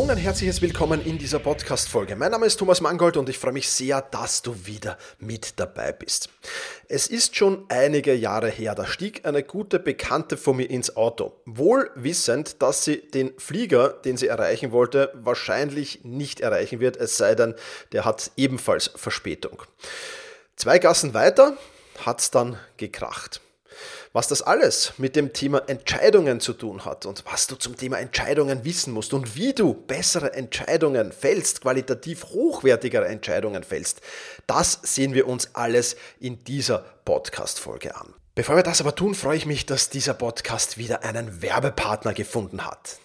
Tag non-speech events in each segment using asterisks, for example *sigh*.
Hallo und ein herzliches Willkommen in dieser Podcast-Folge. Mein Name ist Thomas Mangold und ich freue mich sehr, dass du wieder mit dabei bist. Es ist schon einige Jahre her, da stieg eine gute Bekannte von mir ins Auto, wohl wissend, dass sie den Flieger, den sie erreichen wollte, wahrscheinlich nicht erreichen wird, es sei denn, der hat ebenfalls Verspätung. Zwei Gassen weiter hat es dann gekracht. Was das alles mit dem Thema Entscheidungen zu tun hat und was du zum Thema Entscheidungen wissen musst und wie du bessere Entscheidungen fällst, qualitativ hochwertigere Entscheidungen fällst, das sehen wir uns alles in dieser Podcast-Folge an. Bevor wir das aber tun, freue ich mich, dass dieser Podcast wieder einen Werbepartner gefunden hat.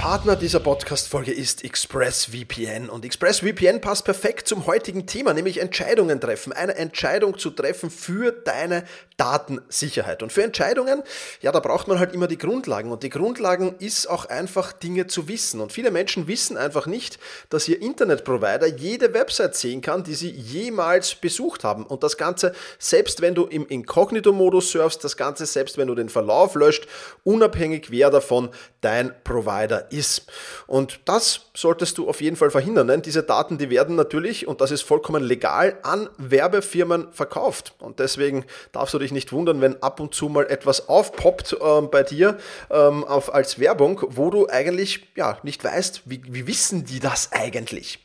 Partner dieser Podcast-Folge ist ExpressVPN und ExpressVPN passt perfekt zum heutigen Thema, nämlich Entscheidungen treffen. Eine Entscheidung zu treffen für deine Datensicherheit. Und für Entscheidungen, ja, da braucht man halt immer die Grundlagen und die Grundlagen ist auch einfach Dinge zu wissen. Und viele Menschen wissen einfach nicht, dass ihr Internetprovider jede Website sehen kann, die sie jemals besucht haben. Und das Ganze, selbst wenn du im Inkognito-Modus surfst, das Ganze, selbst wenn du den Verlauf löscht, unabhängig wer davon dein Provider ist. Und das solltest du auf jeden Fall verhindern, denn diese Daten, die werden natürlich, und das ist vollkommen legal, an Werbefirmen verkauft. Und deswegen darfst du dich nicht wundern, wenn ab und zu mal etwas aufpoppt äh, bei dir ähm, auf, als Werbung, wo du eigentlich ja, nicht weißt, wie, wie wissen die das eigentlich.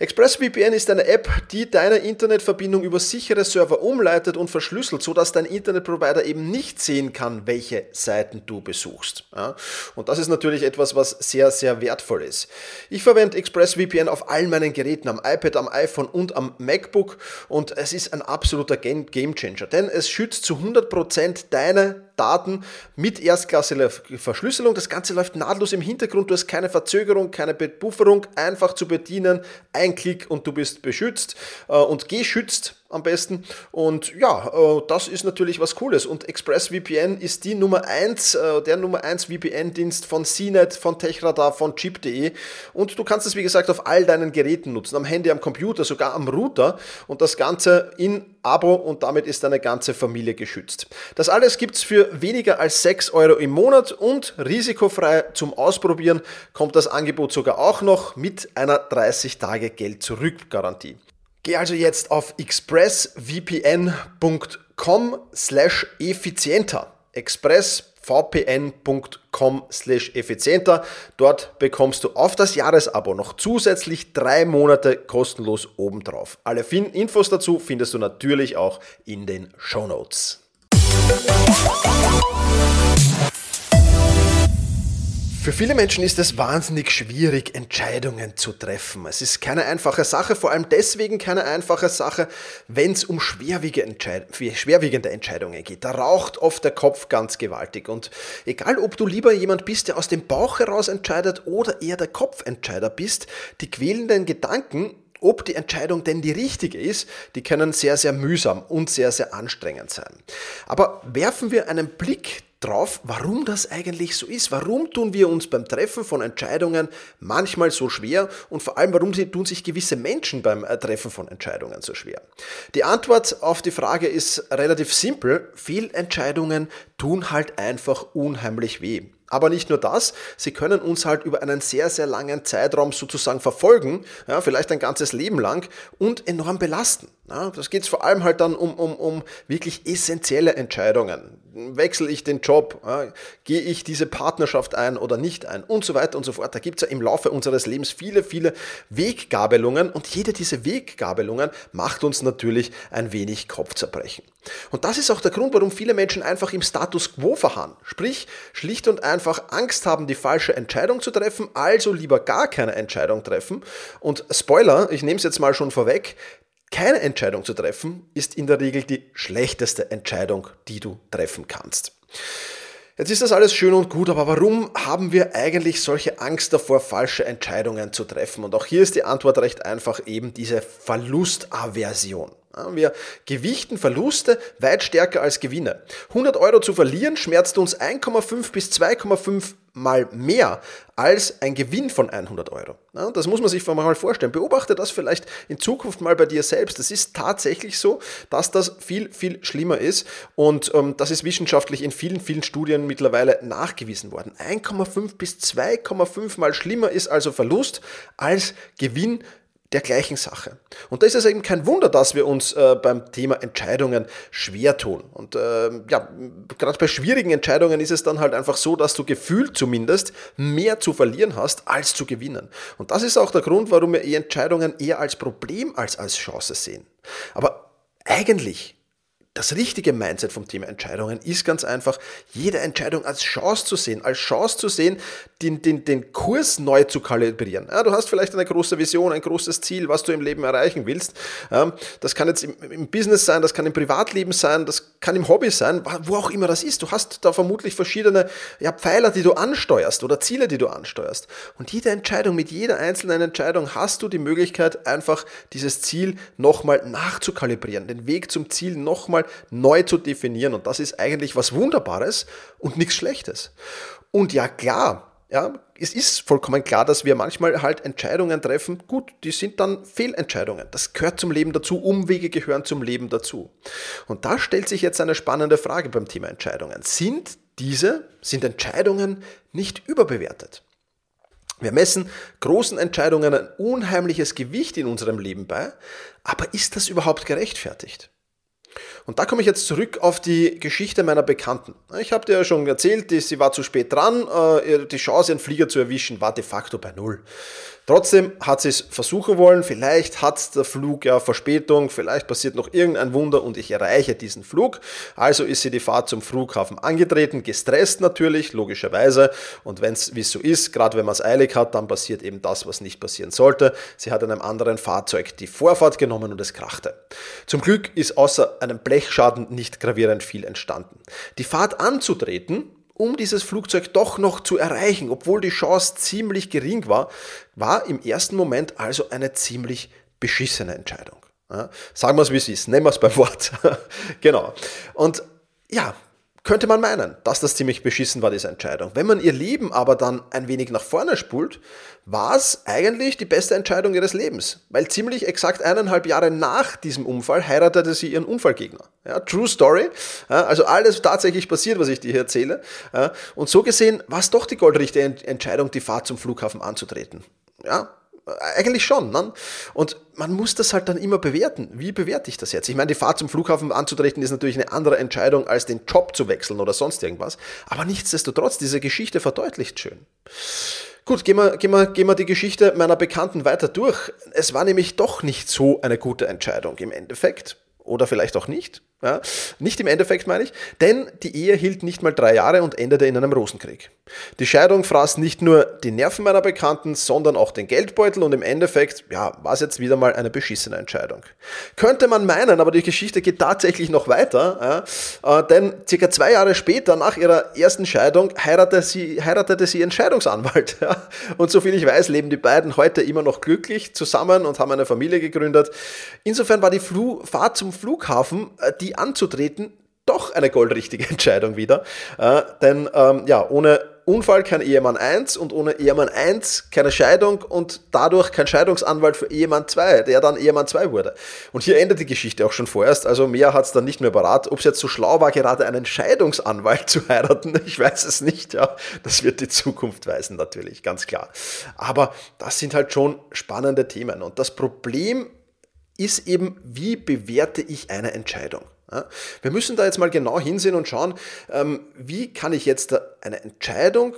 ExpressVPN ist eine App, die deine Internetverbindung über sichere Server umleitet und verschlüsselt, sodass dein Internetprovider eben nicht sehen kann, welche Seiten du besuchst. Ja? Und das ist natürlich etwas, was sehr, sehr wertvoll ist. Ich verwende ExpressVPN auf allen meinen Geräten, am iPad, am iPhone und am MacBook und es ist ein absoluter Gamechanger, denn es schützt zu 100% deine Daten mit erstklassiger Verschlüsselung. Das Ganze läuft nahtlos im Hintergrund, du hast keine Verzögerung, keine Befufferung, einfach zu bedienen, Klick und du bist beschützt äh, und geschützt am besten. Und ja, äh, das ist natürlich was Cooles. Und ExpressVPN ist die Nummer 1, äh, der Nummer 1 VPN-Dienst von CNET, von Techradar, von Chip.de. Und du kannst es, wie gesagt, auf all deinen Geräten nutzen. Am Handy, am Computer, sogar am Router. Und das Ganze in Abo und damit ist deine ganze Familie geschützt. Das alles gibt es für weniger als 6 Euro im Monat und risikofrei zum Ausprobieren kommt das Angebot sogar auch noch mit einer 30 Tage Geld zurück Garantie. Geh also jetzt auf expressvpn.com slash effizienter. expressvpn.com slash effizienter. Dort bekommst du auf das Jahresabo noch zusätzlich drei Monate kostenlos obendrauf. Alle Infos dazu findest du natürlich auch in den Show Notes. Für viele Menschen ist es wahnsinnig schwierig, Entscheidungen zu treffen. Es ist keine einfache Sache, vor allem deswegen keine einfache Sache, wenn es um schwerwiegende Entscheidungen geht. Da raucht oft der Kopf ganz gewaltig. Und egal, ob du lieber jemand bist, der aus dem Bauch heraus entscheidet oder eher der Kopfentscheider bist, die quälenden Gedanken ob die Entscheidung denn die richtige ist, die können sehr, sehr mühsam und sehr, sehr anstrengend sein. Aber werfen wir einen Blick drauf, warum das eigentlich so ist. Warum tun wir uns beim Treffen von Entscheidungen manchmal so schwer und vor allem, warum tun sich gewisse Menschen beim äh, Treffen von Entscheidungen so schwer? Die Antwort auf die Frage ist relativ simpel. Fehlentscheidungen tun halt einfach unheimlich weh. Aber nicht nur das, sie können uns halt über einen sehr, sehr langen Zeitraum sozusagen verfolgen, ja, vielleicht ein ganzes Leben lang und enorm belasten. Ja, das geht vor allem halt dann um, um, um wirklich essentielle Entscheidungen. Wechsle ich den Job? Ja, gehe ich diese Partnerschaft ein oder nicht ein? Und so weiter und so fort. Da gibt es ja im Laufe unseres Lebens viele, viele Weggabelungen und jede dieser Weggabelungen macht uns natürlich ein wenig Kopfzerbrechen. Und das ist auch der Grund, warum viele Menschen einfach im Status quo verharren. Sprich, schlicht und einfach Angst haben, die falsche Entscheidung zu treffen, also lieber gar keine Entscheidung treffen. Und Spoiler, ich nehme es jetzt mal schon vorweg, keine Entscheidung zu treffen ist in der Regel die schlechteste Entscheidung, die du treffen kannst. Jetzt ist das alles schön und gut, aber warum haben wir eigentlich solche Angst davor, falsche Entscheidungen zu treffen? Und auch hier ist die Antwort recht einfach eben diese Verlustaversion. Wir gewichten Verluste weit stärker als Gewinne. 100 Euro zu verlieren schmerzt uns 1,5 bis 2,5 mal mehr als ein Gewinn von 100 Euro. Das muss man sich mal vorstellen. Beobachte das vielleicht in Zukunft mal bei dir selbst. Es ist tatsächlich so, dass das viel, viel schlimmer ist und ähm, das ist wissenschaftlich in vielen, vielen Studien mittlerweile nachgewiesen worden. 1,5 bis 2,5 mal schlimmer ist also Verlust als Gewinn der gleichen Sache. Und da ist es eben kein Wunder, dass wir uns äh, beim Thema Entscheidungen schwer tun. Und äh, ja, gerade bei schwierigen Entscheidungen ist es dann halt einfach so, dass du gefühlt zumindest mehr zu verlieren hast, als zu gewinnen. Und das ist auch der Grund, warum wir Entscheidungen eher als Problem als als Chance sehen. Aber eigentlich das richtige Mindset vom Thema Entscheidungen ist ganz einfach, jede Entscheidung als Chance zu sehen, als Chance zu sehen, den, den, den Kurs neu zu kalibrieren. Ja, du hast vielleicht eine große Vision, ein großes Ziel, was du im Leben erreichen willst. Das kann jetzt im, im, Business sein, das kann im Privatleben sein, das kann im Hobby sein, wo auch immer das ist. Du hast da vermutlich verschiedene ja, Pfeiler, die du ansteuerst oder Ziele, die du ansteuerst. Und jede Entscheidung, mit jeder einzelnen Entscheidung hast du die Möglichkeit, einfach dieses Ziel nochmal nachzukalibrieren, den Weg zum Ziel nochmal neu zu definieren. Und das ist eigentlich was Wunderbares und nichts Schlechtes. Und ja, klar, ja, es ist vollkommen klar, dass wir manchmal halt Entscheidungen treffen. Gut, die sind dann Fehlentscheidungen. Das gehört zum Leben dazu. Umwege gehören zum Leben dazu. Und da stellt sich jetzt eine spannende Frage beim Thema Entscheidungen. Sind diese, sind Entscheidungen nicht überbewertet? Wir messen großen Entscheidungen ein unheimliches Gewicht in unserem Leben bei, aber ist das überhaupt gerechtfertigt? Und da komme ich jetzt zurück auf die Geschichte meiner Bekannten. Ich habe dir ja schon erzählt, sie war zu spät dran, äh, die Chance, einen Flieger zu erwischen, war de facto bei Null. Trotzdem hat sie es versuchen wollen, vielleicht hat der Flug ja Verspätung, vielleicht passiert noch irgendein Wunder und ich erreiche diesen Flug. Also ist sie die Fahrt zum Flughafen angetreten, gestresst natürlich, logischerweise. Und wenn es wie so ist, gerade wenn man es eilig hat, dann passiert eben das, was nicht passieren sollte. Sie hat in einem anderen Fahrzeug die Vorfahrt genommen und es krachte. Zum Glück ist außer einem Blechschaden nicht gravierend viel entstanden. Die Fahrt anzutreten um dieses Flugzeug doch noch zu erreichen, obwohl die Chance ziemlich gering war, war im ersten Moment also eine ziemlich beschissene Entscheidung. Ja, sagen wir es, wie es ist. Nehmen wir es beim Wort. *laughs* genau. Und ja, könnte man meinen, dass das ziemlich beschissen war, diese Entscheidung. Wenn man ihr Leben aber dann ein wenig nach vorne spult, war es eigentlich die beste Entscheidung ihres Lebens. Weil ziemlich exakt eineinhalb Jahre nach diesem Unfall heiratete sie ihren Unfallgegner. Ja, true Story. Ja, also alles tatsächlich passiert, was ich dir hier erzähle. Ja, und so gesehen war es doch die goldrichtige Entscheidung, die Fahrt zum Flughafen anzutreten. Ja, eigentlich schon. Ne? Und man muss das halt dann immer bewerten. Wie bewerte ich das jetzt? Ich meine, die Fahrt zum Flughafen anzutreten ist natürlich eine andere Entscheidung, als den Job zu wechseln oder sonst irgendwas. Aber nichtsdestotrotz, diese Geschichte verdeutlicht schön. Gut, gehen wir, gehen, wir, gehen wir die Geschichte meiner Bekannten weiter durch. Es war nämlich doch nicht so eine gute Entscheidung im Endeffekt. Oder vielleicht auch nicht. Ja, nicht im Endeffekt meine ich, denn die Ehe hielt nicht mal drei Jahre und endete in einem Rosenkrieg. Die Scheidung fraß nicht nur die Nerven meiner Bekannten, sondern auch den Geldbeutel und im Endeffekt, ja, war es jetzt wieder mal eine beschissene Entscheidung. Könnte man meinen, aber die Geschichte geht tatsächlich noch weiter, ja, äh, denn circa zwei Jahre später, nach ihrer ersten Scheidung, heiratete sie, heiratete sie ihren Scheidungsanwalt. *laughs* Ja. Und soviel ich weiß, leben die beiden heute immer noch glücklich zusammen und haben eine Familie gegründet. Insofern war die Flu Fahrt zum Flughafen, äh, die anzutreten, doch eine goldrichtige *laughs* Entscheidung wieder. Äh, denn ähm, ja, ohne Unfall kein Ehemann 1 und ohne Ehemann 1 keine Scheidung und dadurch kein Scheidungsanwalt für Ehemann 2, der dann Ehemann 2 wurde. Und hier endet die Geschichte auch schon vorerst, also mehr hat es dann nicht mehr parat. Ob es jetzt so schlau war, gerade einen Scheidungsanwalt *laughs* zu heiraten, ich weiß es nicht, ja. Das wird die Zukunft weisen natürlich, ganz klar. Aber das sind halt schon spannende Themen. Und das Problem ist eben, wie bewerte ich eine Entscheidung? Wir müssen da jetzt mal genau hinsehen und schauen, ähm, wie kann ich jetzt eine Entscheidung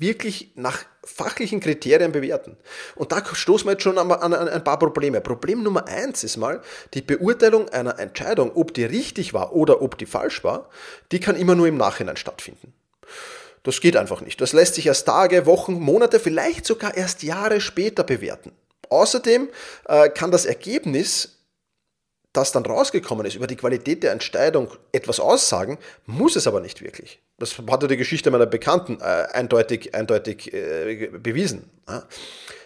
wirklich nach fachlichen Kriterien bewerten. Und da stoßen wir jetzt schon an, ein paar Probleme. Problem Nummer eins ist mal, die Beurteilung einer Entscheidung, ob die richtig war oder ob die falsch war, die kann immer nur im Nachhinein stattfinden. Das geht einfach nicht. Das lässt sich erst Tage, Wochen, Monate, vielleicht sogar erst Jahre später bewerten. Außerdem äh, kann das Ergebnis, das dann rausgekommen ist, über die Qualität der Entscheidung etwas aussagen, muss es aber nicht wirklich. Das hatte die Geschichte meiner Bekannten äh, eindeutig, eindeutig äh, bewiesen. Ja.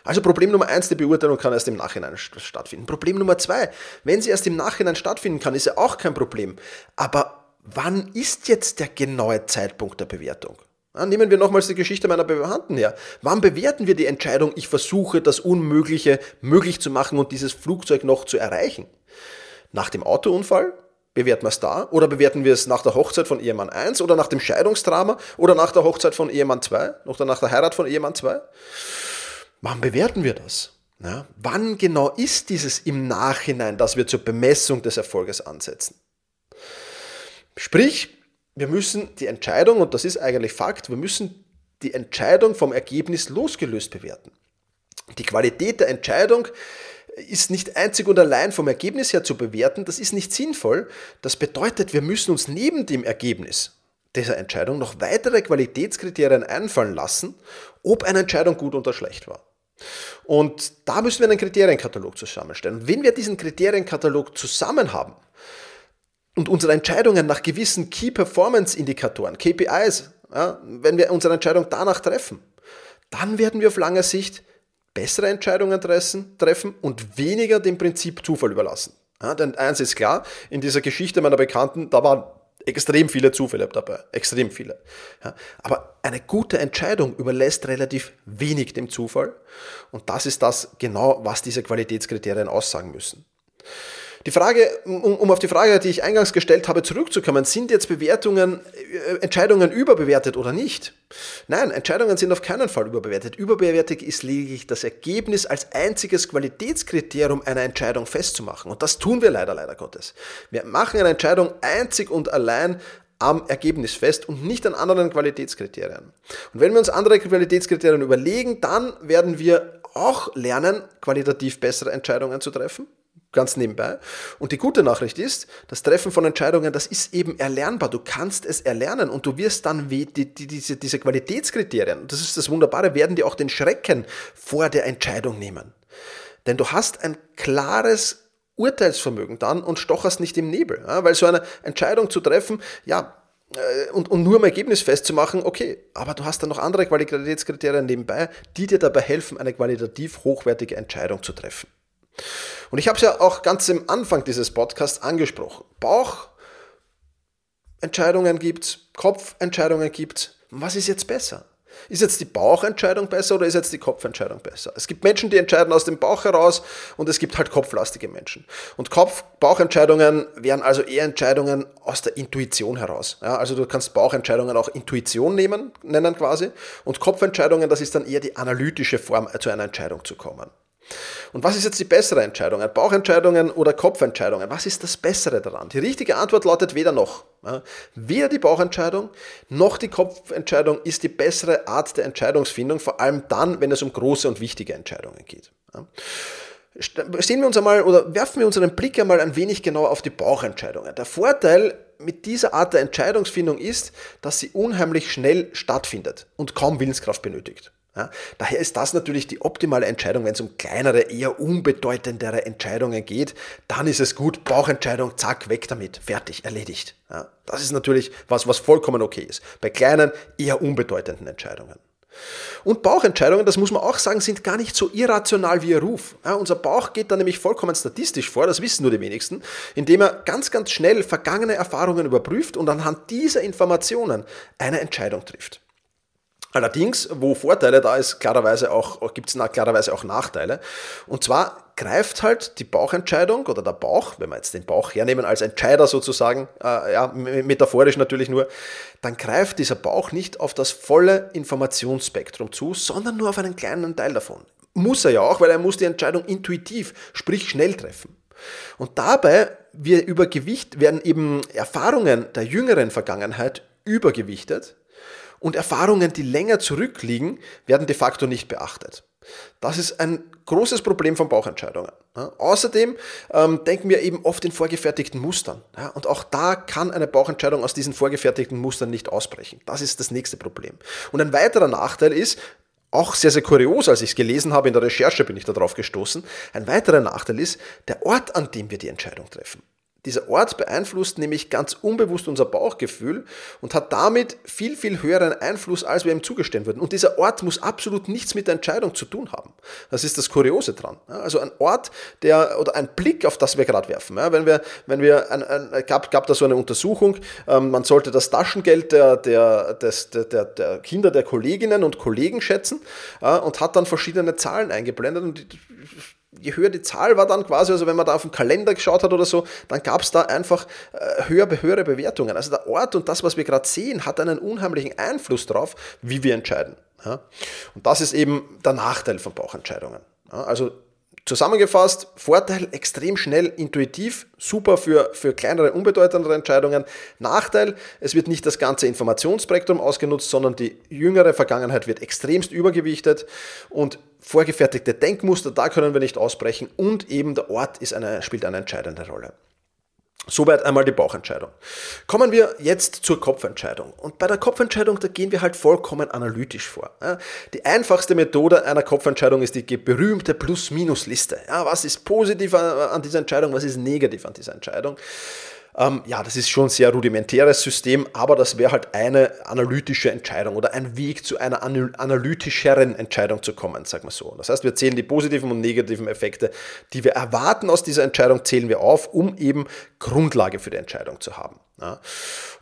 Also Problem Nummer eins, die Beurteilung kann erst im Nachhinein stattfinden. Problem Nummer zwei, wenn sie erst im Nachhinein stattfinden kann, ist ja auch kein Problem. Aber wann ist jetzt der genaue Zeitpunkt der Bewertung? Nehmen wir nochmals die Geschichte meiner Bekannten her. Wann bewerten wir die Entscheidung, ich versuche das Unmögliche möglich zu machen und dieses Flugzeug noch zu erreichen? Nach dem Autounfall? Bewerten wir es da? Oder bewerten wir es nach der Hochzeit von Ehemann 1 oder nach dem Scheidungsdrama oder nach der Hochzeit von Ehemann 2 oder nach der Heirat von Ehemann 2? Wann bewerten wir das? Ja, wann genau ist dieses im Nachhinein, dass wir zur Bemessung des Erfolges ansetzen? Sprich, wir müssen die Entscheidung, und das ist eigentlich Fakt, wir müssen die Entscheidung vom Ergebnis losgelöst bewerten. Die Qualität der Entscheidung ist nicht einzig und allein vom Ergebnis her zu bewerten, das ist nicht sinnvoll. Das bedeutet, wir müssen uns neben dem Ergebnis dieser Entscheidung noch weitere Qualitätskriterien einfallen lassen, ob eine Entscheidung gut oder schlecht war. Und da müssen wir einen Kriterienkatalog zusammenstellen. Und wenn wir diesen Kriterienkatalog zusammen haben, und unsere Entscheidungen nach gewissen Key Performance Indikatoren, KPIs, ja, wenn wir unsere Entscheidung danach treffen, dann werden wir auf lange Sicht bessere Entscheidungen treffen und weniger dem Prinzip Zufall überlassen. Ja, denn eins ist klar, in dieser Geschichte meiner Bekannten, da waren extrem viele Zufälle dabei, extrem viele. Ja, aber eine gute Entscheidung überlässt relativ wenig dem Zufall und das ist das genau, was diese Qualitätskriterien aussagen müssen. Die Frage, um, um, auf die Frage, die ich eingangs gestellt habe, zurückzukommen, sind jetzt Bewertungen, äh, Entscheidungen überbewertet oder nicht? Nein, Entscheidungen sind auf keinen Fall überbewertet. Überbewertet ist lediglich das Ergebnis als einziges Qualitätskriterium einer Entscheidung festzumachen. Und das tun wir leider, leider Gottes. Wir machen eine Entscheidung einzig und allein am Ergebnis fest und nicht an anderen Qualitätskriterien. Und wenn wir uns andere Qualitätskriterien überlegen, dann werden wir auch lernen, qualitativ bessere Entscheidungen zu treffen ganz nebenbei. Und die gute Nachricht ist, das Treffen von Entscheidungen, das ist eben erlernbar. Du kannst es erlernen und du wirst dann die, die, diese, diese Qualitätskriterien, das ist das Wunderbare, werden dir auch den Schrecken vor der Entscheidung nehmen. Denn du hast ein klares Urteilsvermögen dann und stocherst nicht im Nebel. Ja? Weil so eine Entscheidung zu treffen, ja, äh, und, und nur im Ergebnis festzumachen, okay, aber du hast dann noch andere Qualitätskriterien nebenbei, die dir dabei helfen, eine qualitativ hochwertige Entscheidung zu treffen. Und ich habe es ja auch ganz am Anfang dieses Podcasts angesprochen. Bauchentscheidungen gibt es, Kopfentscheidungen gibt es. Was ist jetzt besser? Ist jetzt die Bauchentscheidung besser oder ist jetzt die Kopfentscheidung besser? Es gibt Menschen, die entscheiden aus dem Bauch heraus und es gibt halt kopflastige Menschen. Und Kopf, Bauchentscheidungen wären also eher Entscheidungen aus der Intuition heraus. Ja, also du kannst Bauchentscheidungen auch Intuition nehmen, nennen quasi. Und Kopfentscheidungen, das ist dann eher die analytische Form, zu einer Entscheidung zu kommen. Und was ist jetzt die bessere Entscheidung? Bauchentscheidungen oder Kopfentscheidungen? Was ist das Bessere daran? Die richtige Antwort lautet weder noch. Weder die Bauchentscheidung noch die Kopfentscheidung ist die bessere Art der Entscheidungsfindung, vor allem dann, wenn es um große und wichtige Entscheidungen geht. Sehen wir uns einmal oder werfen wir unseren Blick einmal ein wenig genauer auf die Bauchentscheidungen. Der Vorteil mit dieser Art der Entscheidungsfindung ist, dass sie unheimlich schnell stattfindet und kaum Willenskraft benötigt. Ja, daher ist das natürlich die optimale Entscheidung, wenn es um kleinere, eher unbedeutendere Entscheidungen geht. Dann ist es gut, Bauchentscheidung, zack, weg damit, fertig, erledigt. Ja, das ist natürlich was, was vollkommen okay ist. Bei kleinen, eher unbedeutenden Entscheidungen. Und Bauchentscheidungen, das muss man auch sagen, sind gar nicht so irrational wie ihr Ruf. Ja, unser Bauch geht da nämlich vollkommen statistisch vor, das wissen nur die wenigsten, indem er ganz, ganz schnell vergangene Erfahrungen überprüft und anhand dieser Informationen eine Entscheidung trifft. Allerdings, wo Vorteile da ist, klarerweise auch, gibt es klarerweise auch Nachteile. Und zwar greift halt die Bauchentscheidung oder der Bauch, wenn wir jetzt den Bauch hernehmen als Entscheider sozusagen, äh, ja, metaphorisch natürlich nur, dann greift dieser Bauch nicht auf das volle Informationsspektrum zu, sondern nur auf einen kleinen Teil davon. Muss er ja auch, weil er muss die Entscheidung intuitiv, sprich schnell treffen. Und dabei wir über Gewicht werden eben Erfahrungen der jüngeren Vergangenheit übergewichtet und Erfahrungen, die länger zurückliegen, werden de facto nicht beachtet. Das ist ein großes Problem von Bauchentscheidungen. Ja, außerdem ähm, denken wir eben oft in vorgefertigten Mustern. Ja, und auch da kann eine Bauchentscheidung aus diesen vorgefertigten Mustern nicht ausbrechen. Das ist das nächste Problem. Und ein weiterer Nachteil ist, auch sehr, sehr kurios, als ich es gelesen habe, in der Recherche bin ich darauf gestoßen, ein weiterer Nachteil ist der Ort, an dem wir die Entscheidung treffen. Dieser Ort beeinflusst nämlich ganz unbewusst unser Bauchgefühl und hat damit viel, viel höheren Einfluss, als wir ihm zugestehen würden. Und dieser Ort muss absolut nichts mit der Entscheidung zu tun haben. Das ist das Kuriose dran. Also ein Ort, der oder ein Blick, auf das wir gerade werfen. Wenn wir, wenn wir ein, ein, gab, gab da so eine Untersuchung, ähm, man sollte das Taschengeld der, der, des, der, der Kinder der Kolleginnen und Kollegen schätzen und hat dann verschiedene Zahlen eingeblendet und je höher die Zahl war dann quasi, also wenn man da auf den Kalender geschaut hat oder so, dann gab es da einfach äh, höher, höhere Bewertungen. Also der Ort und das, was wir gerade sehen, hat einen unheimlichen Einfluss darauf, wie wir entscheiden. Ja? Und das ist eben der Nachteil von Bauchentscheidungen. Ja? Also Zusammengefasst, Vorteil extrem schnell, intuitiv, super für, für kleinere, unbedeutendere Entscheidungen. Nachteil, es wird nicht das ganze Informationsspektrum ausgenutzt, sondern die jüngere Vergangenheit wird extremst übergewichtet und vorgefertigte Denkmuster, da können wir nicht ausbrechen und eben der Ort ist eine, spielt eine entscheidende Rolle. Soweit einmal die Bauchentscheidung. Kommen wir jetzt zur Kopfentscheidung. Und bei der Kopfentscheidung, da gehen wir halt vollkommen analytisch vor. Die einfachste Methode einer Kopfentscheidung ist die berühmte Plus-Minus-Liste. was ist positiv an dieser Entscheidung, was ist negativ an dieser Entscheidung? Ähm, ja, das ist schon ein sehr rudimentäres System, aber das wäre halt eine analytische Entscheidung oder ein Weg zu einer analytischeren Entscheidung zu kommen, sagen wir so. Das heißt, wir zählen die positiven und negativen Effekte, die wir erwarten aus dieser Entscheidung, zählen wir auf, um eben Grundlage für die Entscheidung zu haben. Ja.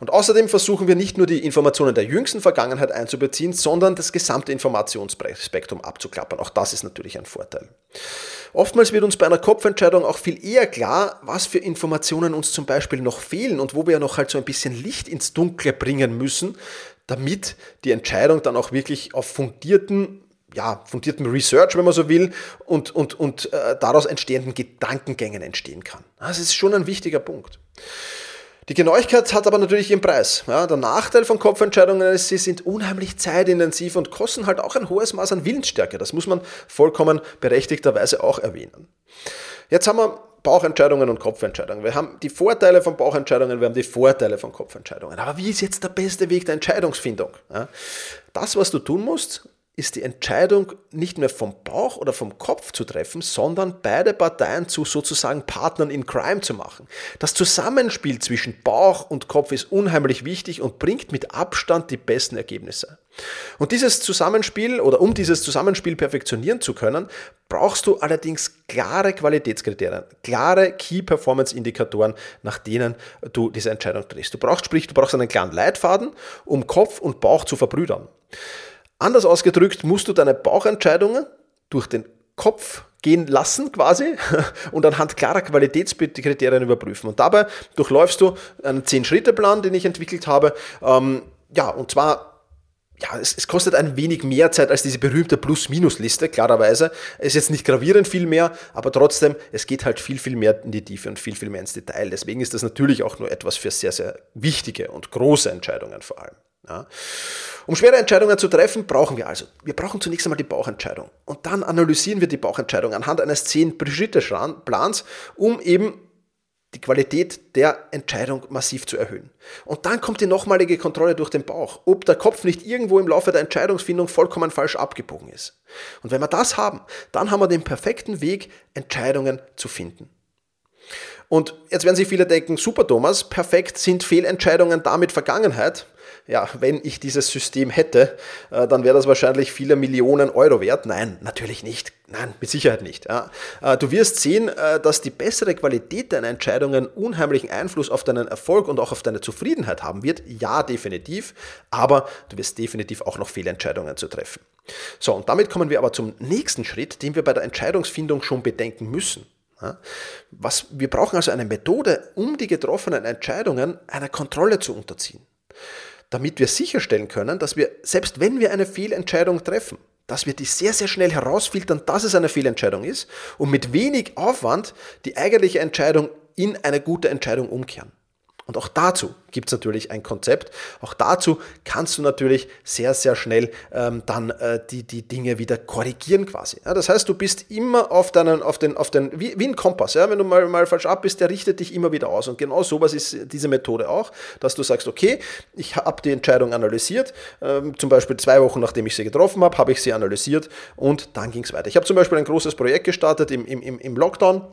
Und außerdem versuchen wir nicht nur die Informationen der jüngsten Vergangenheit einzubeziehen, sondern das gesamte Informationsspektrum abzuklappern. Auch das ist natürlich ein Vorteil. Oftmals wird uns bei einer Kopfentscheidung auch viel eher klar, was für Informationen uns zum Beispiel noch fehlen und wo wir noch halt so ein bisschen Licht ins Dunkle bringen müssen, damit die Entscheidung dann auch wirklich auf fundierten ja, fundiertem Research, wenn man so will, und, und, und äh, daraus entstehenden Gedankengängen entstehen kann. Das ist schon ein wichtiger Punkt. Die Genauigkeit hat aber natürlich ihren Preis. Ja, der Nachteil von Kopfentscheidungen ist, sie sind unheimlich zeitintensiv und kosten halt auch ein hohes Maß an Willensstärke. Das muss man vollkommen berechtigterweise auch erwähnen. Jetzt haben wir Bauchentscheidungen und Kopfentscheidungen. Wir haben die Vorteile von Bauchentscheidungen, wir haben die Vorteile von Kopfentscheidungen. Aber wie ist jetzt der beste Weg der Entscheidungsfindung? Ja, das, was du tun musst, ist die Entscheidung nicht mehr vom Bauch oder vom Kopf zu treffen, sondern beide Parteien zu sozusagen Partnern in Crime zu machen. Das Zusammenspiel zwischen Bauch und Kopf ist unheimlich wichtig und bringt mit Abstand die besten Ergebnisse. Und dieses Zusammenspiel oder um dieses Zusammenspiel perfektionieren zu können, brauchst du allerdings klare Qualitätskriterien, klare Key Performance Indikatoren, nach denen du diese Entscheidung triffst. Du brauchst sprich, du brauchst einen klaren Leitfaden, um Kopf und Bauch zu verbrüdern. Anders ausgedrückt, musst du deine Bauchentscheidungen durch den Kopf gehen lassen quasi *laughs* und anhand klarer Qualitätskriterien überprüfen. Und dabei durchläufst du einen 10-Schritte-Plan, den ich entwickelt habe. Ähm, ja, und zwar ja, es, es, kostet ein wenig mehr Zeit als diese berühmte Plus-Minus-Liste, klarerweise. Ist jetzt nicht gravierend viel mehr, aber trotzdem, es geht halt viel, viel mehr in die Tiefe und viel, viel mehr ins Detail. Deswegen ist das natürlich auch nur etwas für sehr, sehr wichtige und große Entscheidungen vor allem. Ja. Um schwere Entscheidungen zu treffen, brauchen wir also, wir brauchen zunächst einmal die Bauchentscheidung. Und dann analysieren wir die Bauchentscheidung anhand eines 10-Schritte-Plans, um eben die Qualität der Entscheidung massiv zu erhöhen. Und dann kommt die nochmalige Kontrolle durch den Bauch, ob der Kopf nicht irgendwo im Laufe der Entscheidungsfindung vollkommen falsch abgebogen ist. Und wenn wir das haben, dann haben wir den perfekten Weg, Entscheidungen zu finden. Und jetzt werden sich viele denken, super Thomas, perfekt sind Fehlentscheidungen damit Vergangenheit ja, wenn ich dieses System hätte, äh, dann wäre das wahrscheinlich viele Millionen Euro wert. Nein, natürlich nicht. Nein, mit Sicherheit nicht. Ja. Äh, du wirst sehen, äh, dass die bessere Qualität deiner Entscheidungen unheimlichen Einfluss auf deinen Erfolg und auch auf deine Zufriedenheit haben wird. Ja, definitiv. Aber du wirst definitiv auch noch Fehlentscheidungen zu treffen. So, und damit kommen wir aber zum nächsten Schritt, den wir bei der Entscheidungsfindung schon bedenken müssen. Was, wir brauchen also eine Methode, um die getroffenen Entscheidungen einer Kontrolle zu unterziehen damit wir sicherstellen können, dass wir, selbst wenn wir eine Fehlentscheidung treffen, dass wir die sehr, sehr schnell herausfiltern, dass es eine Fehlentscheidung ist und mit wenig Aufwand die eigentliche Entscheidung in eine gute Entscheidung umkehren. Und auch dazu gibt es natürlich ein Konzept. Auch dazu kannst du natürlich sehr, sehr schnell ähm, dann äh, die, die Dinge wieder korrigieren quasi. Ja, das heißt, du bist immer auf deinen, auf den, auf den, wie, wie ein Kompass. Ja? Wenn du mal, mal falsch ab bist, der richtet dich immer wieder aus. Und genau sowas ist diese Methode auch, dass du sagst, okay, ich habe die Entscheidung analysiert, ähm, zum Beispiel zwei Wochen nachdem ich sie getroffen habe, habe ich sie analysiert und dann ging es weiter. Ich habe zum Beispiel ein großes Projekt gestartet im, im, im Lockdown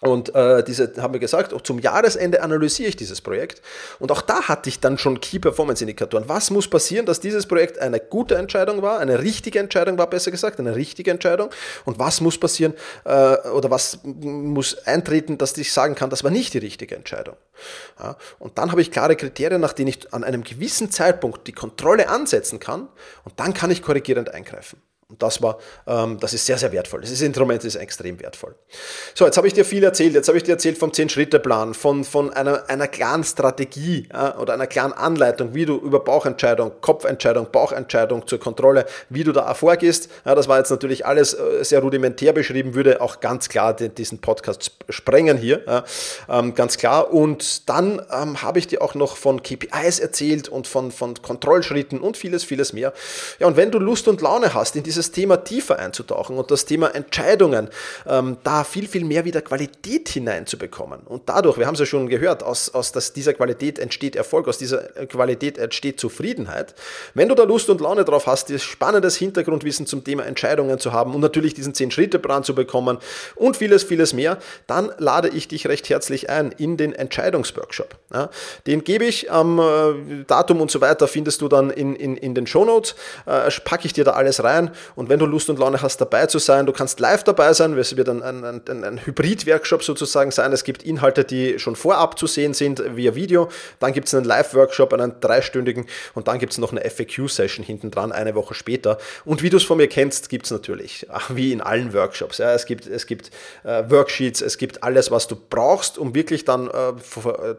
und äh, diese haben wir gesagt, zum Jahresende analysiere ich dieses Projekt. Und auch da hatte ich dann schon Key Performance Indikatoren. Was muss passieren, dass dieses Projekt eine gute Entscheidung war, eine richtige Entscheidung war, besser gesagt, eine richtige Entscheidung? Und was muss passieren äh, oder was muss eintreten, dass ich sagen kann, das war nicht die richtige Entscheidung? Ja, und dann habe ich klare Kriterien, nach denen ich an einem gewissen Zeitpunkt die Kontrolle ansetzen kann und dann kann ich korrigierend eingreifen. Und das war, ähm, das ist sehr, sehr wertvoll. Dieses Instrument ist extrem wertvoll. So, jetzt habe ich dir viel erzählt. Jetzt habe ich dir erzählt vom 10-Schritte-Plan, von, von einer, einer klaren Strategie ja, oder einer klaren Anleitung, wie du über Bauchentscheidung, Kopfentscheidung, Bauchentscheidung zur Kontrolle, wie du da vorgehst. Ja, das war jetzt natürlich alles äh, sehr rudimentär beschrieben, würde auch ganz klar den, diesen Podcast sprengen hier. Ja, ähm, ganz klar. Und dann ähm, habe ich dir auch noch von KPIs erzählt und von, von Kontrollschritten und vieles, vieles mehr. Ja, und wenn du Lust und Laune hast, in diese dieses Thema tiefer einzutauchen und das Thema Entscheidungen, ähm, da viel, viel mehr wieder Qualität hineinzubekommen. Und dadurch, wir haben es ja schon gehört, aus, aus das, dieser Qualität entsteht Erfolg, aus dieser Qualität entsteht Zufriedenheit. Wenn du da Lust und Laune drauf hast, spannendes Hintergrundwissen zum Thema Entscheidungen zu haben und natürlich diesen 10-Schritte-Plan zu bekommen und vieles, vieles mehr, dann lade ich dich recht herzlich ein in den Entscheidungsworkshop. Ja, den gebe ich am äh, Datum und so weiter, findest du dann in, in, in den Shownotes, äh, packe ich dir da alles rein und wenn du Lust und Laune hast, dabei zu sein, du kannst live dabei sein, es wird ein, ein, ein, ein Hybrid-Workshop sozusagen sein. Es gibt Inhalte, die schon vorab zu sehen sind via Video. Dann gibt es einen Live-Workshop, einen dreistündigen und dann gibt es noch eine FAQ-Session hinten dran, eine Woche später. Und wie du es von mir kennst, gibt es natürlich, *laughs* wie in allen Workshops. Ja, es gibt, es gibt äh, Worksheets, es gibt alles, was du brauchst, um wirklich dann äh,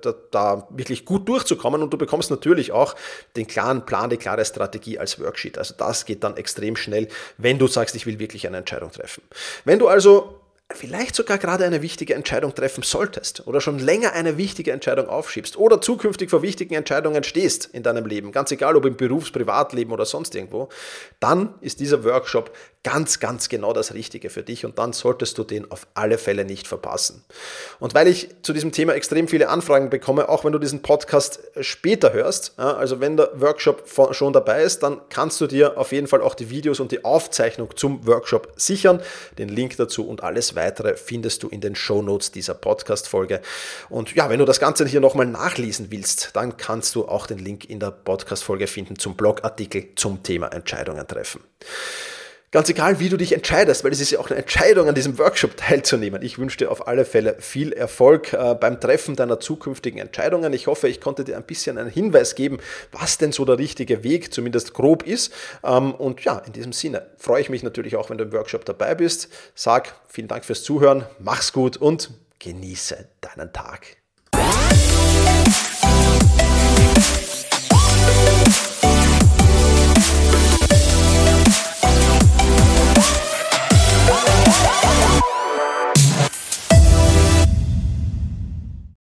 da, da wirklich gut durchzukommen. Und du bekommst natürlich auch den klaren Plan, die klare Strategie als Worksheet. Also das geht dann extrem schnell wenn du sagst, ich will wirklich eine Entscheidung treffen. Wenn du also vielleicht sogar gerade eine wichtige Entscheidung treffen solltest oder schon länger eine wichtige Entscheidung aufschiebst oder zukünftig vor wichtigen Entscheidungen stehst in deinem Leben, ganz egal ob im Berufs-, Privatleben oder sonst irgendwo, dann ist dieser Workshop ganz, ganz genau das Richtige für dich und dann solltest du den auf alle Fälle nicht verpassen. Und weil ich zu diesem Thema extrem viele Anfragen bekomme, auch wenn du diesen Podcast später hörst, also wenn der Workshop schon dabei ist, dann kannst du dir auf jeden Fall auch die Videos und die Aufzeichnung zum Workshop sichern. Den Link dazu und alles weitere findest du in den Show Notes dieser Podcast-Folge. Und ja, wenn du das Ganze hier nochmal nachlesen willst, dann kannst du auch den Link in der Podcast-Folge finden zum Blogartikel zum Thema Entscheidungen treffen. Ganz egal, wie du dich entscheidest, weil es ist ja auch eine Entscheidung, an diesem Workshop teilzunehmen. Ich wünsche dir auf alle Fälle viel Erfolg äh, beim Treffen deiner zukünftigen Entscheidungen. Ich hoffe, ich konnte dir ein bisschen einen Hinweis geben, was denn so der richtige Weg zumindest grob ist. Ähm, und ja, in diesem Sinne freue ich mich natürlich auch, wenn du im Workshop dabei bist. Sag vielen Dank fürs Zuhören, mach's gut und genieße deinen Tag. Bye.